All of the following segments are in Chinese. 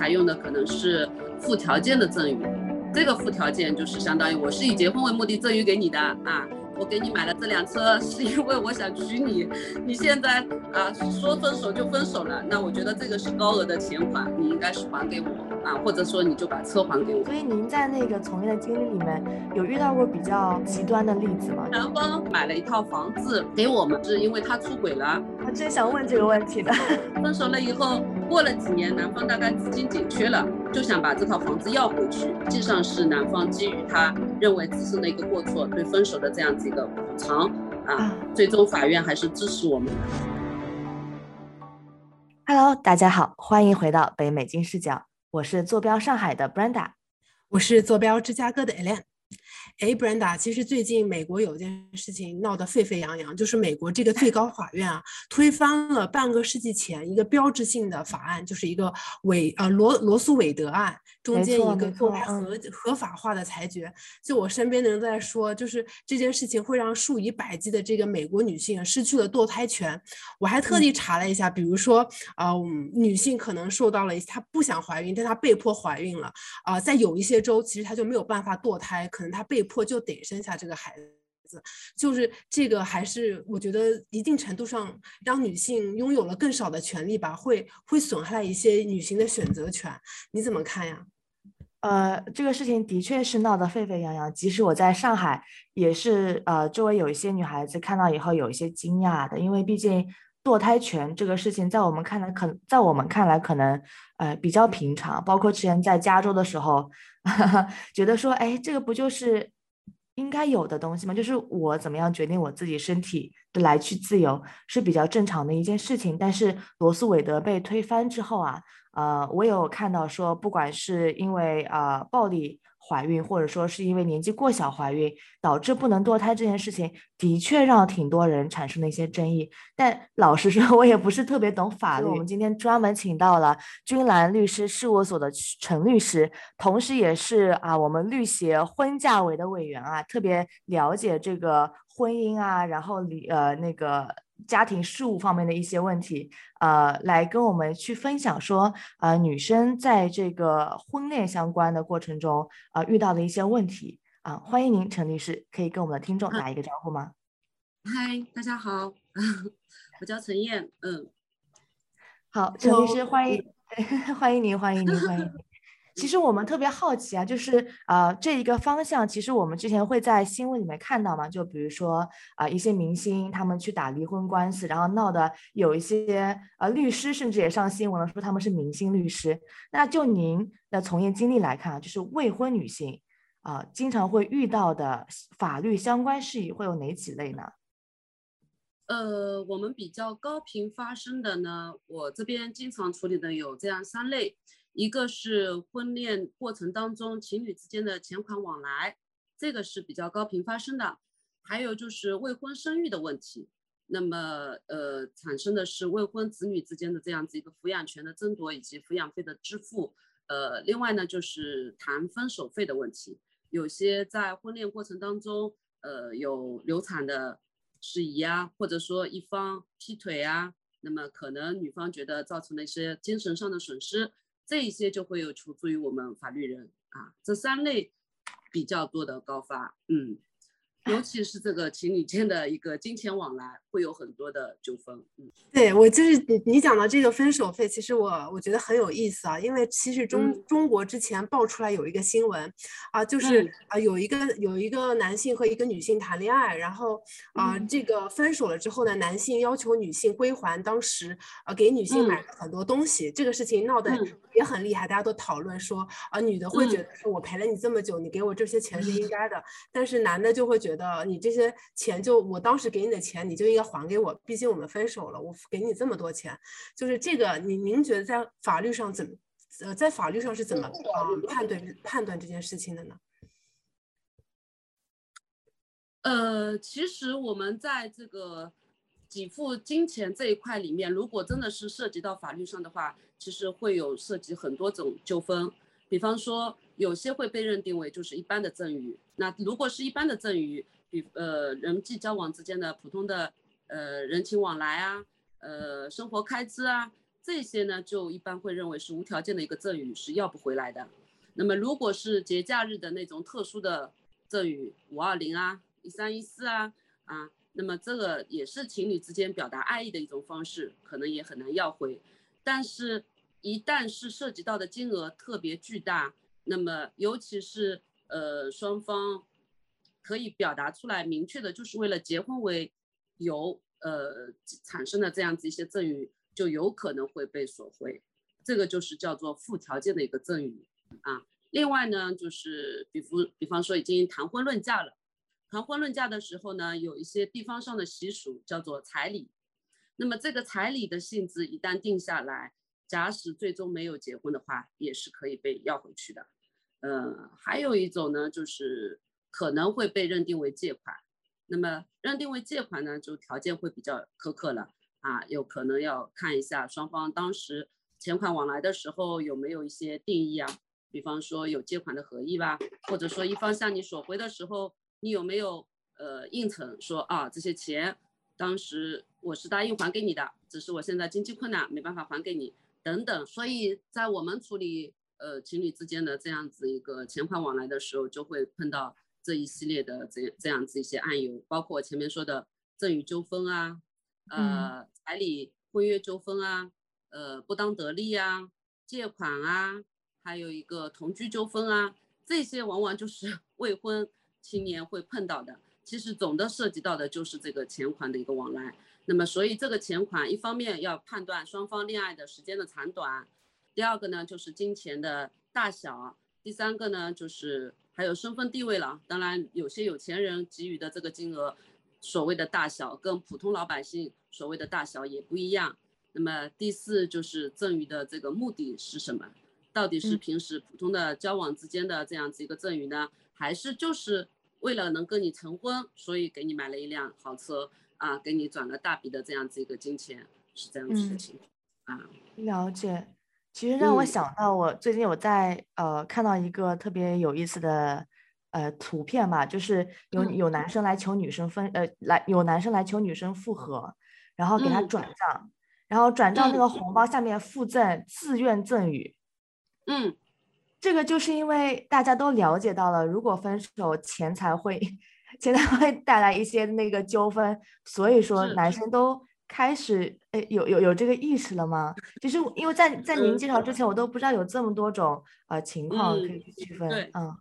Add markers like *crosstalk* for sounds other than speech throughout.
采用的可能是附条件的赠与，这个附条件就是相当于我是以结婚为目的赠与给你的啊。我给你买了这辆车，是因为我想娶你。你现在啊说分手就分手了，那我觉得这个是高额的钱款，你应该是还给我啊，或者说你就把车还给我。所以您在那个从业的经历里面有遇到过比较极端的例子吗？男方买了一套房子给我们，是因为他出轨了。我真想问这个问题的。*laughs* 分手了以后，过了几年，男方大概资金紧缺了，就想把这套房子要回去。实际上是男方基于他认为自身的一个过错，对分手的这样子。一个补偿啊，最终法院还是支持我们的。Hello，大家好，欢迎回到北美金视角，我是坐标上海的 Brenda，我是坐标芝加哥的 Ellen。哎，Brenda，其实最近美国有件事情闹得沸沸扬扬，就是美国这个最高法院啊，推翻了半个世纪前一个标志性的法案，就是一个韦呃罗罗素韦德案中间一个堕胎合合法化的裁决。就我身边的人都在说，就是这件事情会让数以百计的这个美国女性失去了堕胎权。我还特地查了一下，比如说啊，女性可能受到了她不想怀孕，但她被迫怀孕了啊，在有一些州其实她就没有办法堕胎。可能她被迫就得生下这个孩子，就是这个还是我觉得一定程度上让女性拥有了更少的权利吧，会会损害一些女性的选择权。你怎么看呀？呃，这个事情的确是闹得沸沸扬扬，即使我在上海也是，呃，周围有一些女孩子看到以后有一些惊讶的，因为毕竟堕胎权这个事情在我们看来，可在我们看来可能呃比较平常，包括之前在加州的时候。*laughs* 觉得说，哎，这个不就是应该有的东西嘛？就是我怎么样决定我自己身体的来去自由是比较正常的一件事情。但是罗素韦德被推翻之后啊，呃，我有看到说，不管是因为啊暴力。怀孕，或者说是因为年纪过小怀孕导致不能堕胎这件事情，的确让挺多人产生了一些争议。但老实说，我也不是特别懂法律。我们今天专门请到了君兰律师事务所的陈律师，同时也是啊我们律协婚嫁委的委员啊，特别了解这个婚姻啊，然后离呃那个。家庭事务方面的一些问题，呃，来跟我们去分享说，呃，女生在这个婚恋相关的过程中，呃，遇到的一些问题啊，欢迎您，陈律师，可以跟我们的听众打一个招呼吗？嗨，大家好，*laughs* 我叫陈燕，嗯，好，陈律师，欢迎，*laughs* 欢迎您，欢迎您，欢迎您。其实我们特别好奇啊，就是呃这一个方向，其实我们之前会在新闻里面看到嘛，就比如说啊一些明星他们去打离婚官司，然后闹的有一些呃律师甚至也上新闻了，说他们是明星律师。那就您的从业经历来看，就是未婚女性啊经常会遇到的法律相关事宜会有哪几类呢？呃，我们比较高频发生的呢，我这边经常处理的有这样三类。一个是婚恋过程当中情侣之间的钱款往来，这个是比较高频发生的。还有就是未婚生育的问题，那么呃产生的是未婚子女之间的这样子一个抚养权的争夺以及抚养费的支付。呃，另外呢就是谈分手费的问题，有些在婚恋过程当中，呃有流产的事宜啊，或者说一方劈腿啊，那么可能女方觉得造成了一些精神上的损失。这一些就会有求助于我们法律人啊，这三类比较多的高发，嗯。尤其是这个情侣间的一个金钱往来，会有很多的纠纷。嗯，对我就是你你讲的这个分手费，其实我我觉得很有意思啊，因为其实中中国之前爆出来有一个新闻啊，就是啊有一个有一个男性和一个女性谈恋爱，然后啊这个分手了之后呢，男性要求女性归还当时呃给女性买了很多东西，这个事情闹得也很厉害，大家都讨论说啊女的会觉得说我陪了你这么久，你给我这些钱是应该的，但是男的就会觉觉得你这些钱就我当时给你的钱，你就应该还给我。毕竟我们分手了，我给你这么多钱，就是这个。您您觉得在法律上怎么呃，在法律上是怎么判断判断这件事情的呢？呃，其实我们在这个给付金钱这一块里面，如果真的是涉及到法律上的话，其实会有涉及很多种纠纷。比方说，有些会被认定为就是一般的赠与。那如果是一般的赠与，比呃人际交往之间的普通的呃人情往来啊，呃生活开支啊，这些呢就一般会认为是无条件的一个赠与，是要不回来的。那么如果是节假日的那种特殊的赠与，五二零啊、一三一四啊啊，那么这个也是情侣之间表达爱意的一种方式，可能也很难要回。但是，一旦是涉及到的金额特别巨大，那么尤其是呃双方可以表达出来明确的，就是为了结婚为由呃产生的这样子一些赠与，就有可能会被索回。这个就是叫做附条件的一个赠与啊。另外呢，就是比如比方说已经谈婚论嫁了，谈婚论嫁的时候呢，有一些地方上的习俗叫做彩礼。那么这个彩礼的性质一旦定下来，假使最终没有结婚的话，也是可以被要回去的。呃，还有一种呢，就是可能会被认定为借款。那么认定为借款呢，就条件会比较苛刻了啊，有可能要看一下双方当时钱款往来的时候有没有一些定义啊，比方说有借款的合意吧，或者说一方向你索回的时候，你有没有呃应承说啊这些钱。当时我是答应还给你的，只是我现在经济困难，没办法还给你，等等。所以在我们处理呃情侣之间的这样子一个钱款往来的时候，就会碰到这一系列的这这样子一些案由，包括前面说的赠与纠纷啊，呃彩礼婚约纠纷啊，呃不当得利啊，借款啊，还有一个同居纠纷啊，这些往往就是 *laughs* 未婚青年会碰到的。其实总的涉及到的就是这个钱款的一个往来，那么所以这个钱款一方面要判断双方恋爱的时间的长短，第二个呢就是金钱的大小，第三个呢就是还有身份地位了。当然有些有钱人给予的这个金额，所谓的大小跟普通老百姓所谓的大小也不一样。那么第四就是赠与的这个目的是什么？到底是平时普通的交往之间的这样子一个赠与呢，还是就是？为了能跟你成婚，所以给你买了一辆豪车啊，给你转了大笔的这样子一个金钱，是这样子的情况啊。了解，其实让我想到，我最近有在呃看到一个特别有意思的呃图片嘛，就是有有男生来求女生分呃来有男生来求女生复合，然后给他转账，然后转账那个红包下面附赠自愿赠与，嗯。这个就是因为大家都了解到了，如果分手，钱财会，*laughs* 钱财会带来一些那个纠纷，所以说男生都开始，诶，有有有这个意识了吗？其实因为在在您介绍之前，我都不知道有这么多种呃情况可以区分。对，嗯，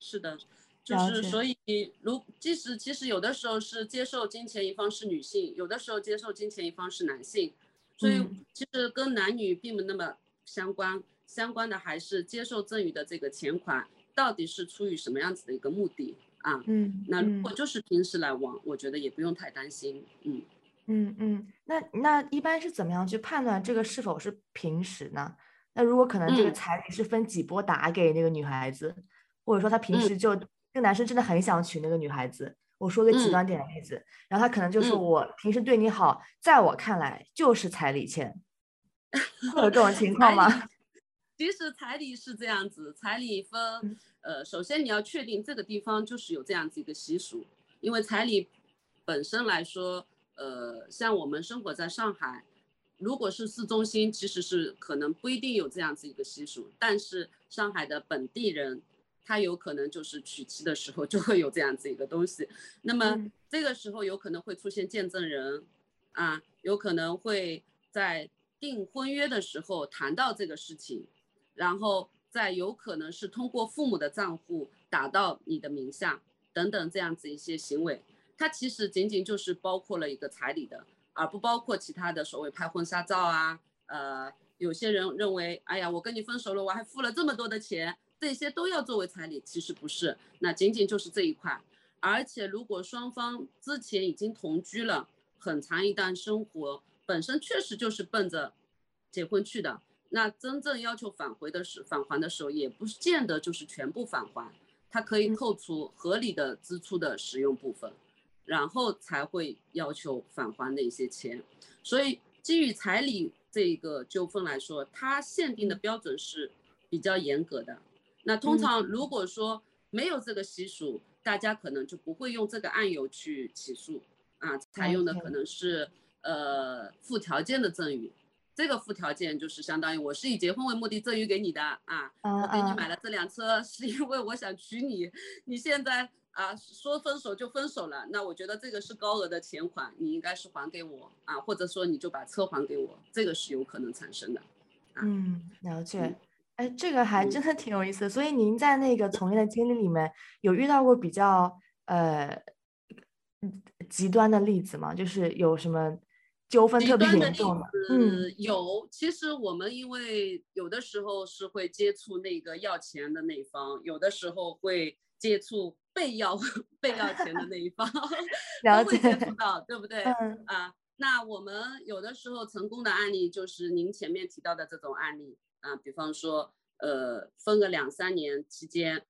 是的，就是所以，如即使其实有的时候是接受金钱一方是女性，有的时候接受金钱一方是男性，所以其实跟男女并不那么相关。相关的还是接受赠与的这个钱款，到底是出于什么样子的一个目的啊？嗯，那如果就是平时来往，我觉得也不用太担心。嗯嗯嗯，那那一般是怎么样去判断这个是否是平时呢？那如果可能这个彩礼是分几波打给那个女孩子，或者说他平时就这个男生真的很想娶那个女孩子，我说个极端点的例子，然后他可能就是我平时对你好，在我看来就是彩礼钱，会有这种情况吗？*laughs* 其实彩礼是这样子，彩礼分，呃，首先你要确定这个地方就是有这样子一个习俗，因为彩礼本身来说，呃，像我们生活在上海，如果是市中心，其实是可能不一定有这样子一个习俗，但是上海的本地人，他有可能就是娶妻的时候就会有这样子一个东西，那么这个时候有可能会出现见证人，啊，有可能会在订婚约的时候谈到这个事情。然后再有可能是通过父母的账户打到你的名下等等这样子一些行为，它其实仅仅就是包括了一个彩礼的，而不包括其他的所谓拍婚纱照啊。呃，有些人认为，哎呀，我跟你分手了，我还付了这么多的钱，这些都要作为彩礼，其实不是，那仅仅就是这一块。而且如果双方之前已经同居了很长一段生活，本身确实就是奔着结婚去的。那真正要求返回的时返还的时候，也不是见得就是全部返还，它可以扣除合理的支出的使用部分，然后才会要求返还那些钱。所以基于彩礼这个纠纷来说，它限定的标准是比较严格的。那通常如果说没有这个习俗，大家可能就不会用这个案由去起诉啊，采用的可能是呃附条件的赠与。这个附条件就是相当于我是以结婚为目的赠与给你的啊，嗯我给你嗯买了这辆车是因为我想娶你，你现在啊说分手就分手了，那我觉得这个是高额的钱款，你应该是还给我啊，或者说你就把车还给我，这个是有可能产生的。嗯，了解嗯。哎，这个还嗯真的挺有意思的。所以您在那个从业的经历里面，有遇到过比较呃嗯极端的例子吗？就是有什么纠纷极特别严重的？嗯有，其实我们因为有的时候是会接触那个要钱的那一方，有的时候会接触被要 *laughs* 被要钱的那一方，*laughs* 了都会接解触到，对不对？嗯啊，那我们有的时候成功的案例就是您前面提到的这种案例啊，比方说呃分个两三年期间，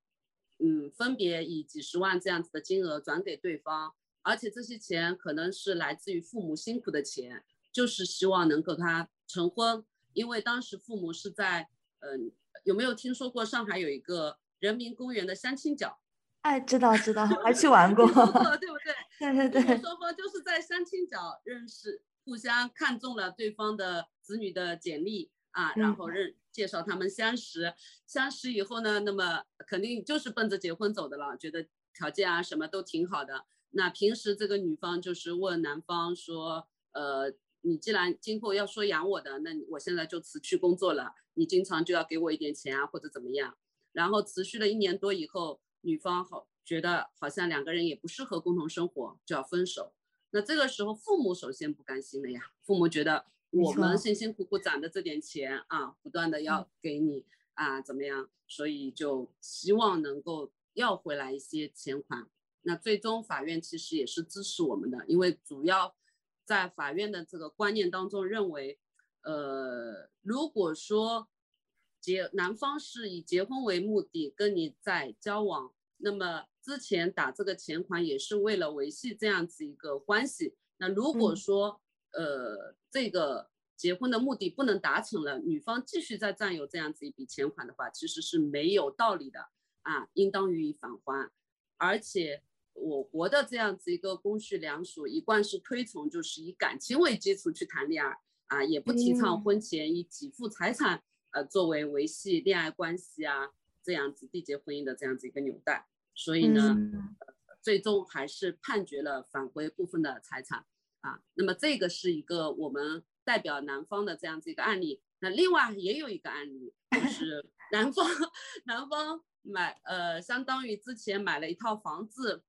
嗯，分别以几十万这样子的金额转给对方，而且这些钱可能是来自于父母辛苦的钱，就是希望能够他成婚，因为当时父母是在嗯、有没有听说过上海有一个人民公园的相亲角？哎，知道知道，还去玩过 *laughs* 对不对？*laughs* 对对对，双方就是在相亲角认识，互相看中了对方的子女的简历啊，然嗯后认介绍他们相识，相识以后呢，那么肯定就是奔着结婚走的了，觉得条件啊什么都挺好的。那平时这个女方就是问男方说，呃，你既然今后要说养我的，那你我现在就辞去工作了，你经常就要给我一点钱啊，或者怎么样。然后持续了一年多以后，女方好觉得好像两个人也不适合共同生活，就要分手。那这个时候父母首先不甘心了呀，父母觉得我们辛辛苦苦攒的这点钱啊，不断的要给你啊，怎么样？所以就希望能够要回来一些钱款。那最终法院其实也是支持我们的，因为主要在法院的这个观念当中认为，呃，如果说结男方是以结婚为目的跟你在交往，那么之前打这个钱款也是为了维系这样子一个关系。那如果嗯说、呃这个结婚的目的不能达成了，女方继续再占有这样子一笔钱款的话，其实是没有道理的啊，应当予以返还。而且我国的这样子一个公序良俗，一贯是推崇就是以感情为基础去谈恋爱啊，也不提倡嗯婚前以给付财产呃作为维系恋爱关系啊这样子缔结婚姻的这样子一个纽带。所以呢，嗯最终还是判决了返回部分的财产啊。那么这个是一个我们代表男方的这样子一个案例。那另外也有一个案例，就是 *laughs* 男方男方买呃，相当于之前买了一套房子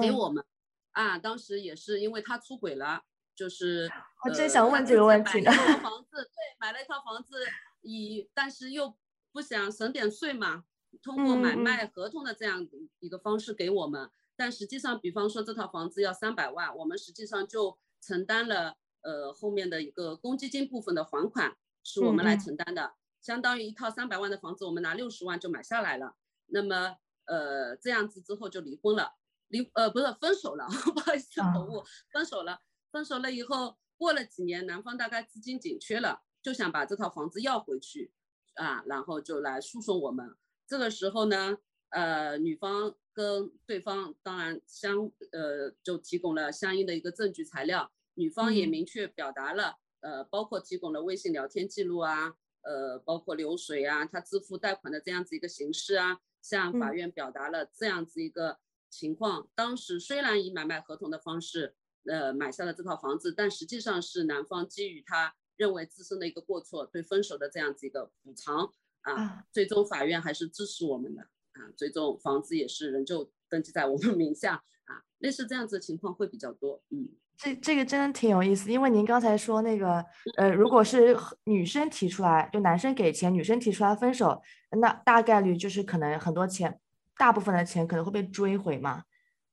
给嗯，我们啊，当时也是因为他出轨了，就是我真呃想问这个问题呢买了一套 *laughs* 房子，对，买了一套房子，以但是又不想省点税嘛，通过买卖合同的这样一个方式给我们，但实际上，比方说这套房子要三百万，我们实际上就承担了呃后面的一个公积金部分的还款是我们来承担的，相当于一套三百万的房子，我们拿六十万就买下来了。那么呃这样子之后就离婚了，离呃不是分手了，*laughs* 不好意思啊口误，分手了。分手了以后，过了几年，男方大概资金紧缺了，就想把这套房子要回去，啊，然后就来诉讼我们。这个时候呢，呃，女方跟对方当然相呃就提供了相应的一个证据材料，女方也嗯明确表达了，呃，包括提供了微信聊天记录啊，呃，包括流水啊，他支付贷款的这样子一个形式啊，向法嗯院表达了这样子一个情况。当时虽然以买卖合同的方式，呃，买下了这套房子，但实际上是男方基于他认为自身的一个过错，对分手的这样子一个补偿啊，啊，最终法院还是支持我们的啊，最终房子也是仍旧登记在我们名下啊，类似这样子的情况会比较多，嗯。这这个真的挺有意思，因为您刚才说那个，呃，如果是和女生提出来，就男生给钱，女生提出来分手，那大概率就是可能很多钱，大部分的钱可能会被追回嘛，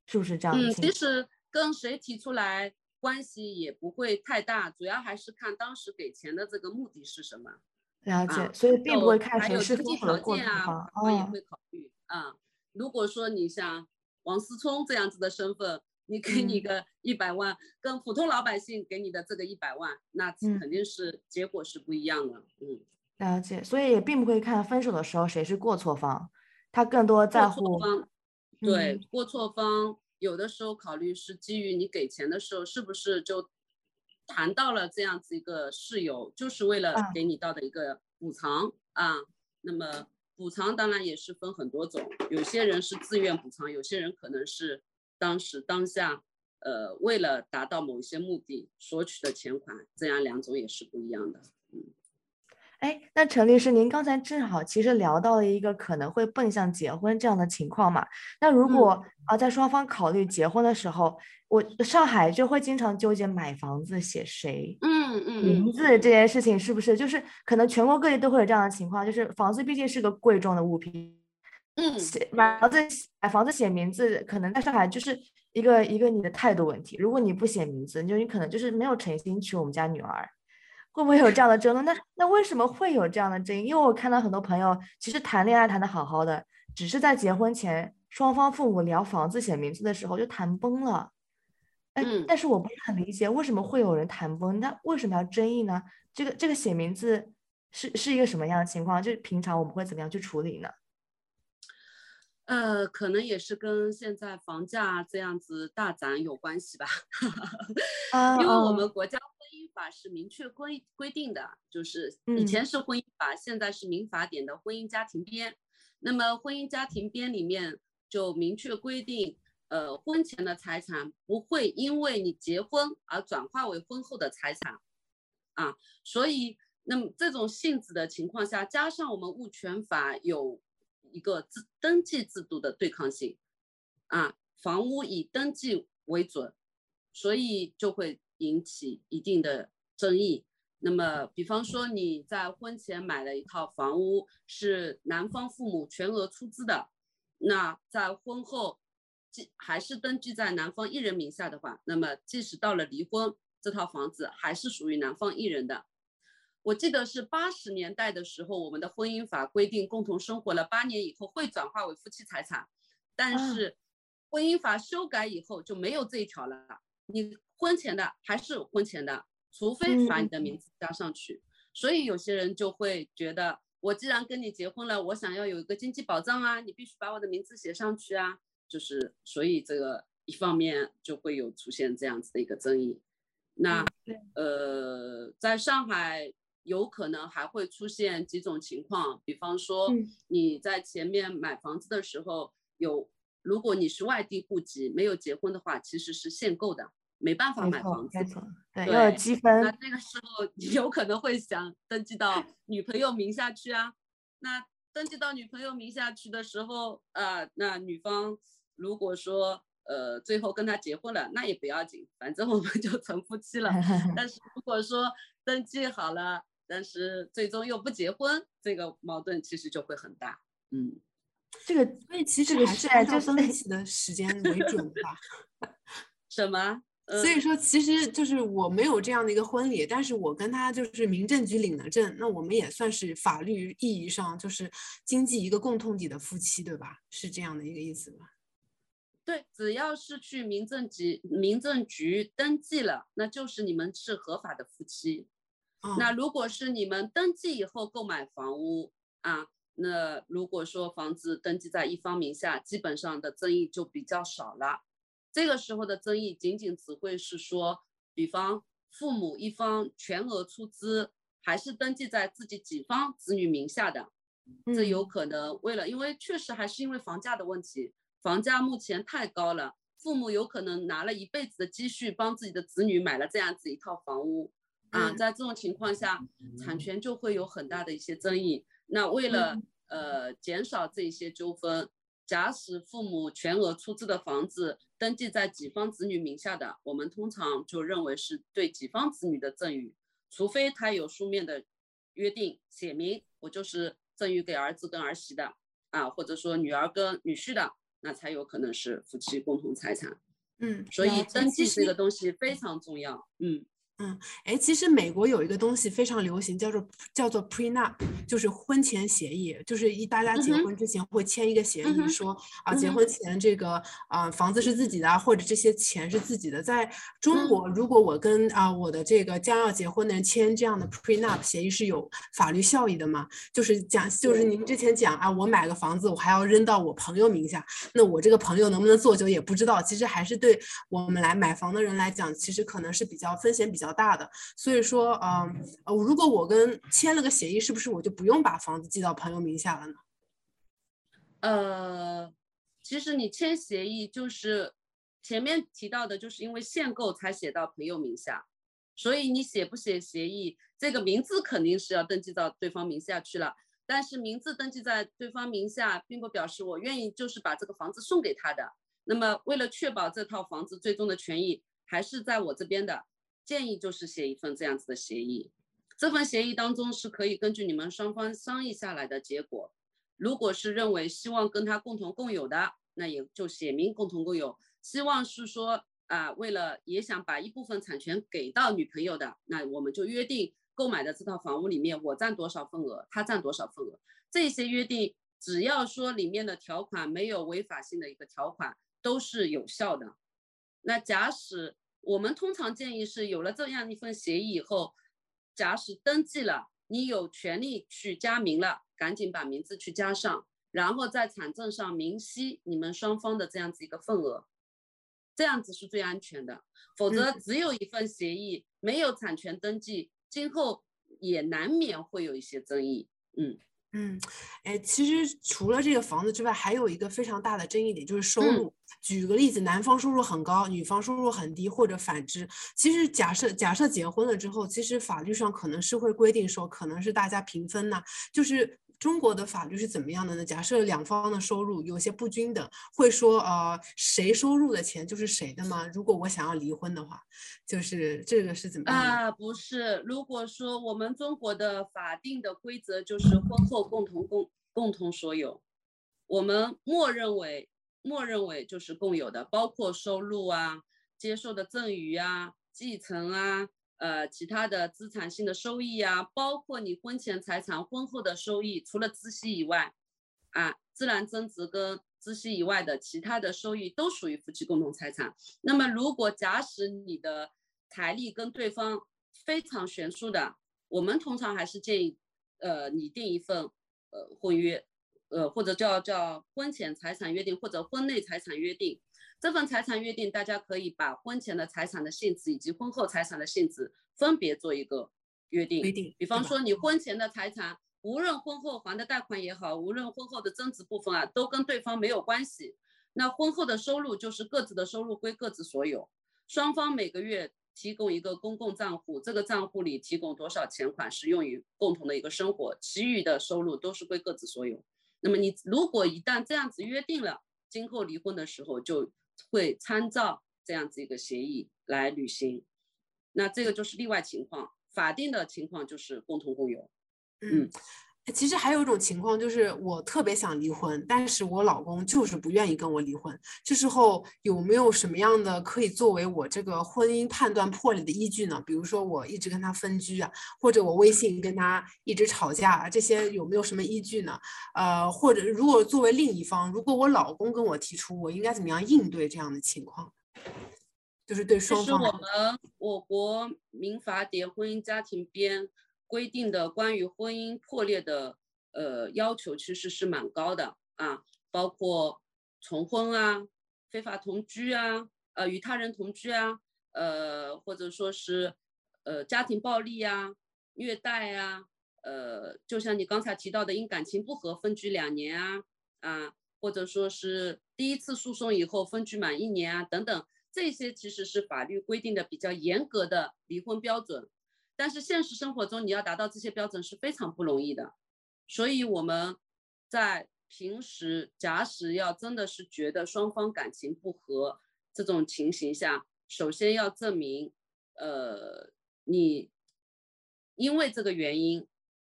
是不是这样的嗯，其实跟谁提出来关系也不会太大，主要还是看当时给钱的这个目的是什么。了解，啊所以并不会看谁是经济条件啊，错方。法官也哦，会考虑啊。如果说你像王思聪这样子的身份，你给你嗯个一百万，跟普通老百姓给你的这个一百万，那嗯肯定是结果是不一样的。嗯，了解，所以也并不会看分手的时候谁是过错方，他更多在乎，方，对嗯，过错方有的时候考虑是基于你给钱的时候是不是就谈到了这样子一个事由，就是为了给你到的一个补偿啊。那么补偿当然也是分很多种，有些人是自愿补偿，有些人可能是当时当下呃为了达到某一些目的索取的钱款，这样两种也是不一样的。嗯。哎，那陈律师，您刚才正好其实聊到了一个可能会奔向结婚这样的情况嘛？那如果啊，在双方考虑结婚的时候，我上海就会经常纠结买房子写谁，嗯嗯，名字这件事情是不是就是可能全国各地都会有这样的情况？就是房子毕竟是个贵重的物品，嗯，写买房子买房子写名字，可能在上海就是一个一个你的态度问题。如果你不写名字，就你可能就是没有诚心娶我们家女儿。会不会有这样的争论？那那为什么会有这样的争议？因为我看到很多朋友其实谈恋爱谈的好好的，只是在结婚前双方父母聊房子写名字的时候就谈崩了。哎，但是我不是很理解为什么会有人谈崩，那为什么要争议呢？这个这个写名字是是一个什么样的情况？就是平常我们会怎么样去处理呢？呃，可能也是跟现在房价这样子大涨有关系吧。*laughs* 因为我们国家。法是明确规规定的，就是以前是婚姻法，现在是民法典的婚姻家庭编。那么婚姻家庭编里面就明确规定，呃，婚前的财产不会因为你结婚而转化为婚后的财产啊。所以，那么这种性质的情况下，加上我们物权法有一个制登记制度的对抗性啊，房屋以登记为准，所以就会。引起一定的争议。那么，比方说你在婚前买了一套房屋，是男方父母全额出资的，那在婚后，即还是登记在男方一人名下的话，那么即使到了离婚，这套房子还是属于男方一人的。我记得是八十年代的时候，我们的婚姻法规定，共同生活了八年以后会转化为夫妻财产，但是婚姻法修改以后就没有这一条了。你。婚前的还是婚前的，除非把你的名字加上去。所以有些人就会觉得，我既然跟你结婚了，我想要有一个经济保障啊，你必须把我的名字写上去啊。就是所以这个一方面就会有出现这样子的一个争议。那呃，在上海有可能还会出现几种情况，比方说你在前面买房子的时候有，如果你是外地户籍没有结婚的话，其实是限购的。没办法买房子，对，要有积分。那那个时候有可能会想登记到 *laughs* 女朋友名下去啊。那登记到女朋友名下去的时候，呃，那女方如果说呃最后跟他结婚了，那也不要紧，反正我们就成夫妻了。*laughs* 但是如果说登记好了，但是最终又不结婚，这个矛盾其实就会很大。嗯，这个所以其实还是按照分期的时间为准吧。*laughs* 什么？所以说，其实就是我没有这样的一个婚礼，但是我跟他就是民政局领了证，那我们也算是法律意义上就是经济一个共同体的夫妻，对吧？是这样的一个意思吧？对，只要是去民政局民政局登记了，那就是你们是合法的夫妻。那如果是你们登记以后购买房屋啊，那如果说房子登记在一方名下，基本上的争议就比较少了。这个时候的争议仅仅只会是说，比方父母一方全额出资，还是登记在自己己方子女名下的，这有可能为了，因为确实还是因为房价的问题，房价目前太高了，父母有可能拿了一辈子的积蓄帮自己的子女买了这样子一套房屋，啊，在这种情况下，产权就会有很大的一些争议。那为了呃减少这些纠纷。假使父母全额出资的房子登记在己方子女名下的，我们通常就认为是对己方子女的赠与，除非他有书面的约定写明我就是赠与给儿子跟儿媳的啊，或者说女儿跟女婿的，那才有可能是夫妻共同财产。嗯，所以登记这个东西非常重要。嗯。嗯，哎，其实美国有一个东西非常流行，叫做叫做 prenup，就是婚前协议，就是一大家结婚之前会签一个协议，说啊，结婚前这个啊房子是自己的，或者这些钱是自己的。在中国，如果我跟啊我的这个将要结婚的人签这样的 prenup 协议，是有法律效益的吗？就是讲，就是您之前讲啊，我买个房子，我还要扔到我朋友名下，那我这个朋友能不能做久也不知道。其实还是对我们来买房的人来讲，其实可能是比较风险比较。较大的。所以说，嗯，呃，如果我跟签了个协议，是不是我就不用把房子记到朋友名下了呢？呃，其实你签协议就是前面提到的，就是因为限购才写到朋友名下，所以你写不写协议，这个名字肯定是要登记到对方名下去了。但是名字登记在对方名下，并不表示我愿意就是把这个房子送给他的。那么为了确保这套房子最终的权益还是在我这边的，建议就是写一份这样子的协议。这份协议当中是可以根据你们双方商议下来的结果。如果是认为希望跟他共同共有的，那也就写明共同共有。希望是说啊，为了也想把一部分产权给到女朋友的，那我们就约定购买的这套房屋里面我占多少份额，他占多少份额。这些约定只要说里面的条款没有违法性的一个条款，都是有效的。那假使我们通常建议是有了这样一份协议以后，假使登记了，你有权利去加名了。赶紧把名字去加上，然后在产证上明晰你们双方的这样子一个份额，这样子是最安全的。否则只有一份协议，没有产权登记，今后也难免会有一些争议。嗯。嗯，哎，其实除了这个房子之外，还有一个非常大的争议点就是收入。举个例子，男方收入很高，女方收入很低，或者反之。其实假设假设结婚了之后，其实法律上可能是会规定说，可能是大家平分呐，就是。中国的法律是怎么样的呢？假设两方的收入有些不均等，会说呃谁收入的钱就是谁的吗？如果我想要离婚的话，就是这个是怎么样啊？不是，如果说我们中国的法定的规则就是婚后共同共共同所有，我们默认为默认为就是共有的，包括收入啊、接受的赠与啊、继承啊。呃，其他的资产性的收益啊，包括你婚前财产、婚后的收益，除了孳息以外，啊，自然增值跟孳息以外的其他的收益都属于夫妻共同财产。那么，如果假使你的财力跟对方非常悬殊的，我们通常还是建议，呃，拟定一份呃婚约，呃，或者叫叫婚前财产约定或者婚内财产约定。这份财产约定，大家可以把婚前的财产的性质以及婚后财产的性质分别做一个约定。约定，比方说你婚前的财产，无论婚后还的贷款也好，无论婚后的增值部分啊，都跟对方没有关系。那婚后的收入就是各自的收入归各自所有，双方每个月提供一个公共账户，这个账户里提供多少钱款是用于共同的一个生活，其余的收入都是归各自所有。那么你如果一旦这样子约定了，今后离婚的时候就。会参照这样子一个协议来履行，那这个就是例外情况，法定的情况就是共同共有。嗯。其实还有一种情况，就是我特别想离婚，但是我老公就是不愿意跟我离婚。这时候有没有什么样的可以作为我这个婚姻判断破裂的依据呢？比如说我一直跟他分居啊，或者我微信跟他一直吵架啊，这些有没有什么依据呢？呃，或者如果作为另一方，如果我老公跟我提出，我应该怎么样应对这样的情况？就是对双方。是我们我国民法典婚姻家庭编。规定的关于婚姻破裂的呃要求其实是蛮高的啊，包括重婚啊、非法同居啊、呃与他人同居啊、呃或者说是呃家庭暴力啊、虐待啊、呃就像你刚才提到的因感情不和分居两年啊啊，或者说是第一次诉讼以后分居满一年啊等等，这些其实是法律规定的比较严格的离婚标准。但是现实生活中，你要达到这些标准是非常不容易的，所以我们在平时假使要真的是觉得双方感情不和这种情形下，首先要证明，呃，你因为这个原因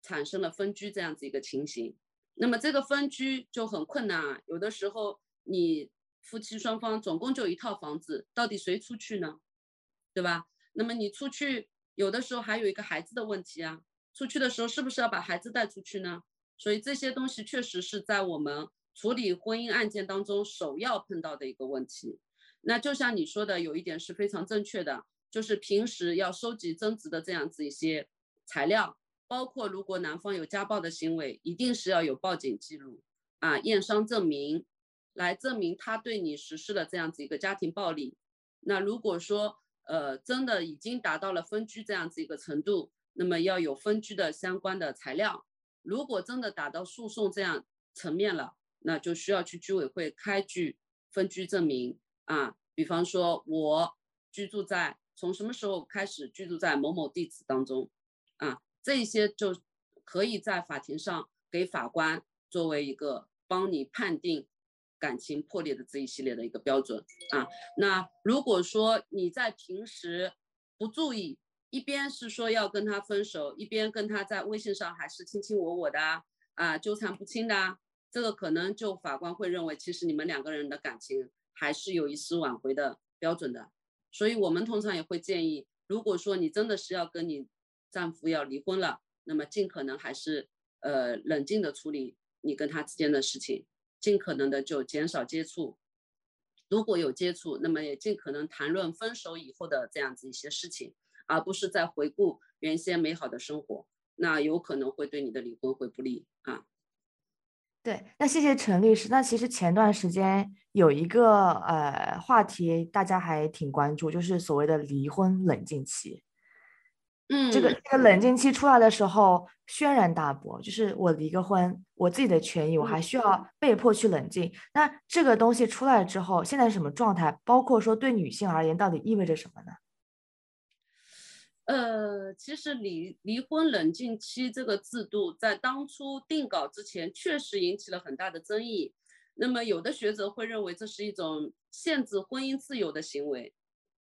产生了分居这样子一个情形，那么这个分居就很困难啊。有的时候你夫妻双方总共就一套房子，到底谁出去呢？对吧？那么你出去。有的时候还有一个孩子的问题啊，出去的时候是不是要把孩子带出去呢？所以这些东西确实是在我们处理婚姻案件当中首要碰到的一个问题。那就像你说的，有一点是非常正确的，就是平时要收集争执的这样子一些材料，包括如果男方有家暴的行为，一定是要有报警记录啊，验伤证明，来证明他对你实施了这样子一个家庭暴力。那如果说，呃，真的已经达到了分居这样子一个程度，那么要有分居的相关的材料。如果真的达到诉讼这样层面了，那就需要去居委会开具分居证明啊。比方说，我居住在从什么时候开始居住在某某地址当中啊，这一些就可以在法庭上给法官作为一个帮你判定感情破裂的这一系列的一个标准啊。那如果说你在平时不注意，一边是说要跟他分手，一边跟他在微信上还是卿卿我我的啊，纠缠不清的，这个可能就法官会认为，其实你们两个人的感情还是有一丝挽回的标准的。所以我们通常也会建议，如果说你真的是要跟你丈夫要离婚了，那么尽可能还是呃冷静的处理你跟他之间的事情，尽可能的就减少接触。如果有接触，那么也尽可能谈论分手以后的这样子一些事情。而不是在回顾原先美好的生活，那有可能会对你的离婚会不利啊。对，那谢谢陈律师。那其实前段时间有一个呃话题，大家还挺关注，就是所谓的离婚冷静期。嗯，这个这个冷静期出来的时候轩然大波，就是我离个婚，我自己的权益，我还需要被迫去冷静。那这个东西出来之后，现在是什么状态？包括说对女性而言，到底意味着什么呢？呃，其实离离婚冷静期这个制度在当初定稿之前，确实引起了很大的争议。那么有的学者会认为这是一种限制婚姻自由的行为，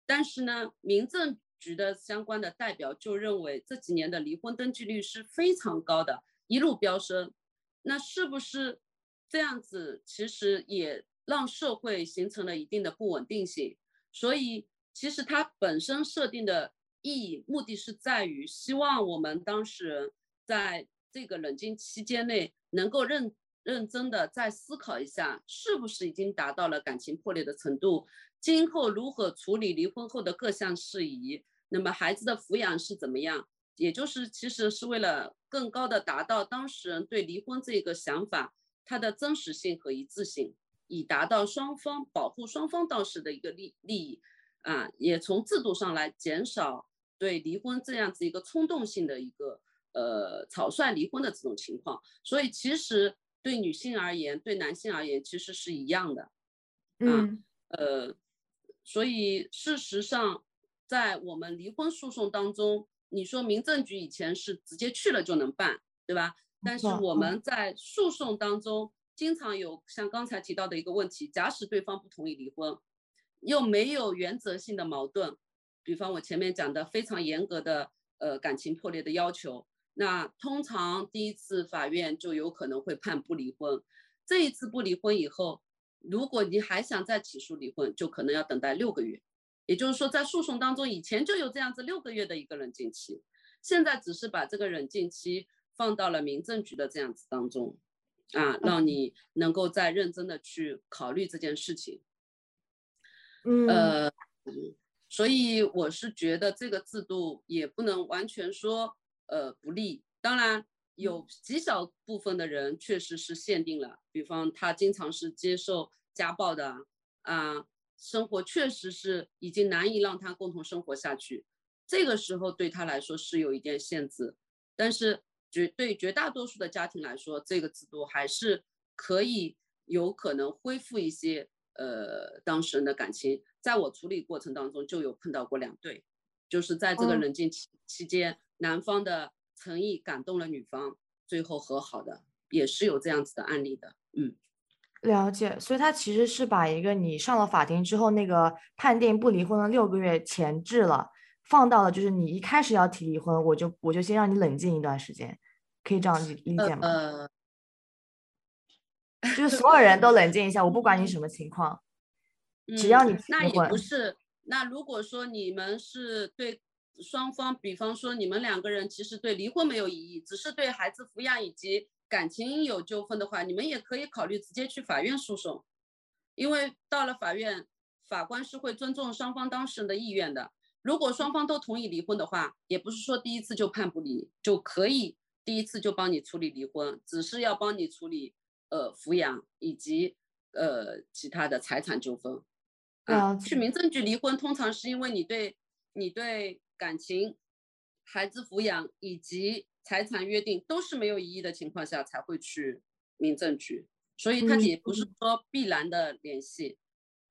但是呢，民政局的相关的代表就认为这几年的离婚登记率是非常高的，一路飙升。那是不是这样子？其实也让社会形成了一定的不稳定性。所以，其实它本身设定的。意义目的是在于希望我们当事人在这个冷静期间内能够认认真的再思考一下，是不是已经达到了感情破裂的程度，今后如何处理离婚后的各项事宜，那么孩子的抚养是怎么样？也就是其实是为了更高的达到当事人对离婚这个想法它的真实性和一致性，以达到双方保护双方当事的一个利利益啊，也从制度上来减少。对离婚这样子一个冲动性的一个呃草率离婚的这种情况，所以其实对女性而言，对男性而言其实是一样的，嗯呃，所以事实上在我们离婚诉讼当中，你说民政局以前是直接去了就能办，对吧？但是我们在诉讼当中经常有像刚才提到的一个问题，假使对方不同意离婚，又没有原则性的矛盾。比方我前面讲的非常严格的呃感情破裂的要求，那通常第一次法院就有可能会判不离婚。这一次不离婚以后，如果你还想再起诉离婚，就可能要等待六个月。也就是说，在诉讼当中以前就有这样子六个月的一个冷静期，现在只是把这个冷静期放到了民政局的这样子当中，啊，让你能够再认真的去考虑这件事情。嗯，呃。所以我是觉得这个制度也不能完全说呃不利，当然有极小部分的人确实是限定了，比方他经常是接受家暴的啊，生活确实是已经难以让他共同生活下去，这个时候对他来说是有一点限制，但是绝对绝大多数的家庭来说，这个制度还是可以有可能恢复一些。呃，当事人的感情，在我处理过程当中就有碰到过两对，就是在这个冷静期期间，男方的诚意感动了女方，最后和好的，也是有这样子的案例的。嗯，了解。所以他其实是把一个你上了法庭之后那个判定不离婚的六个月前置了，放到了就是你一开始要提离婚，我就我就先让你冷静一段时间，可以这样理理解吗？呃。就是所有人都冷静一下，我不管你什么情况，*laughs* 只要你那也不是。那如果说你们是对双方，比方说你们两个人其实对离婚没有异议，只是对孩子抚养以及感情有纠纷的话，你们也可以考虑直接去法院诉讼，因为到了法院，法官是会尊重双方当事人的意愿的。如果双方都同意离婚的话，也不是说第一次就判不离就可以第一次就帮你处理离婚，只是要帮你处理。呃，抚养以及呃其他的财产纠纷啊，去民政局离婚，通常是因为你对你对感情、孩子抚养以及财产约定都是没有疑义的情况下，才会去民政局。所以它也不是说必然的联系，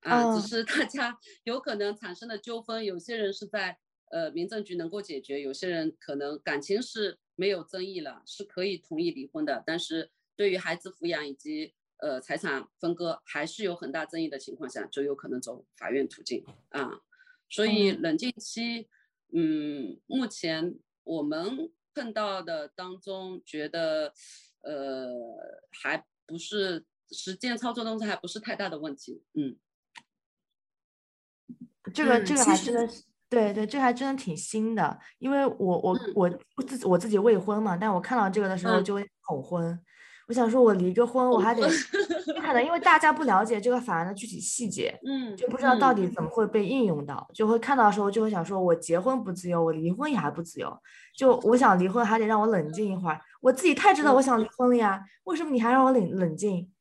啊，只是大家有可能产生的纠纷，有些人是在呃民政局能够解决，有些人可能感情是没有争议了，是可以同意离婚的。但是对于孩子抚养以及呃财产分割还是有很大争议的情况下，就有可能走法院途径啊。所以冷静期，嗯，目前我们碰到的当中，觉得呃还。不是实践操作当中还不是太大的问题，嗯，这个这个还真的是对对，这还真的挺新的，因为我我我自己我自己未婚嘛，但我看到这个的时候就会恐婚。我想说，我离个婚，我还得可能，因为大家不了解这个法案的具体细节，*laughs* 嗯，就不知道到底怎么会被应用到，就会看到的时候就会想说，我结婚不自由，我离婚也还不自由，就我想离婚还得让我冷静一会儿，我自己太知道我想离婚了呀，为什么你还让我冷冷静？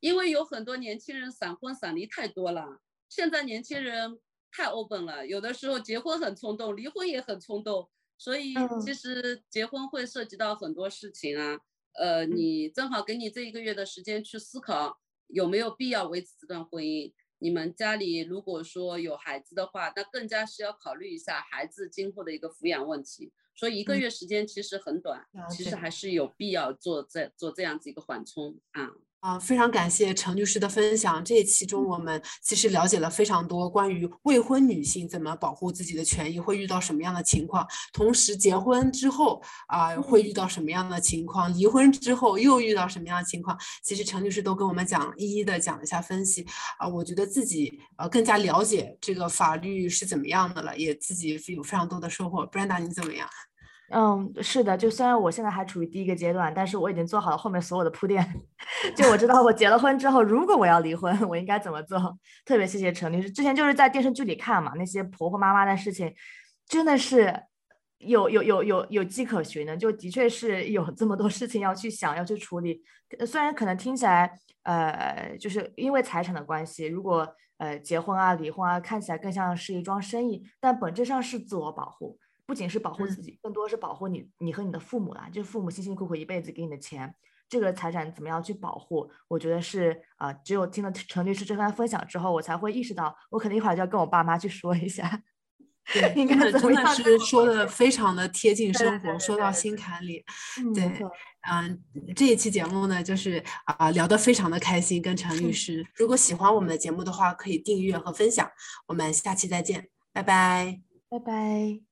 因为有很多年轻人闪婚闪离太多了，现在年轻人太 open 了，有的时候结婚很冲动，离婚也很冲动，所以其实结婚会涉及到很多事情啊。呃，你正好给你这一个月的时间去思考有没有必要维持这段婚姻。你们家里如果说有孩子的话，那更加是要考虑一下孩子今后的一个抚养问题。所以一个月时间其实很短，其实还是有必要做这做这样子一个缓冲啊。啊，非常感谢陈律师的分享。这一期中，我们其实了解了非常多关于未婚女性怎么保护自己的权益，会遇到什么样的情况；同时，结婚之后啊，会遇到什么样的情况；离婚之后又遇到什么样的情况。其实陈律师都跟我们讲，一一的讲了一下分析。啊，我觉得自己呃更加了解这个法律是怎么样的了，也自己有非常多的收获。Brenda，你怎么样？嗯，是的，就虽然我现在还处于第一个阶段，但是我已经做好了后面所有的铺垫。*laughs* 就我知道，我结了婚之后，如果我要离婚，我应该怎么做？特别谢谢陈律师，之前就是在电视剧里看嘛，那些婆婆妈妈的事情，真的是有有有有有迹可循的，就的确是有这么多事情要去想，要去处理。虽然可能听起来，呃，就是因为财产的关系，如果呃结婚啊、离婚啊，看起来更像是一桩生意，但本质上是自我保护。不仅是保护自己，更多是保护你，你和你的父母啦。就是父母辛辛苦苦一辈子给你的钱，这个财产怎么样去保护？我觉得是啊，只有听了陈律师这番分享之后，我才会意识到，我可能一会儿就要跟我爸妈去说一下。*laughs* 对，应该真的是说的非常的贴近生活，说到心坎里。对，嗯，这一期节目呢，就是啊聊得非常的开心，跟陈律师。如果喜欢我们的节目的话，可以订阅和分享。我们下期再见，拜拜，拜拜。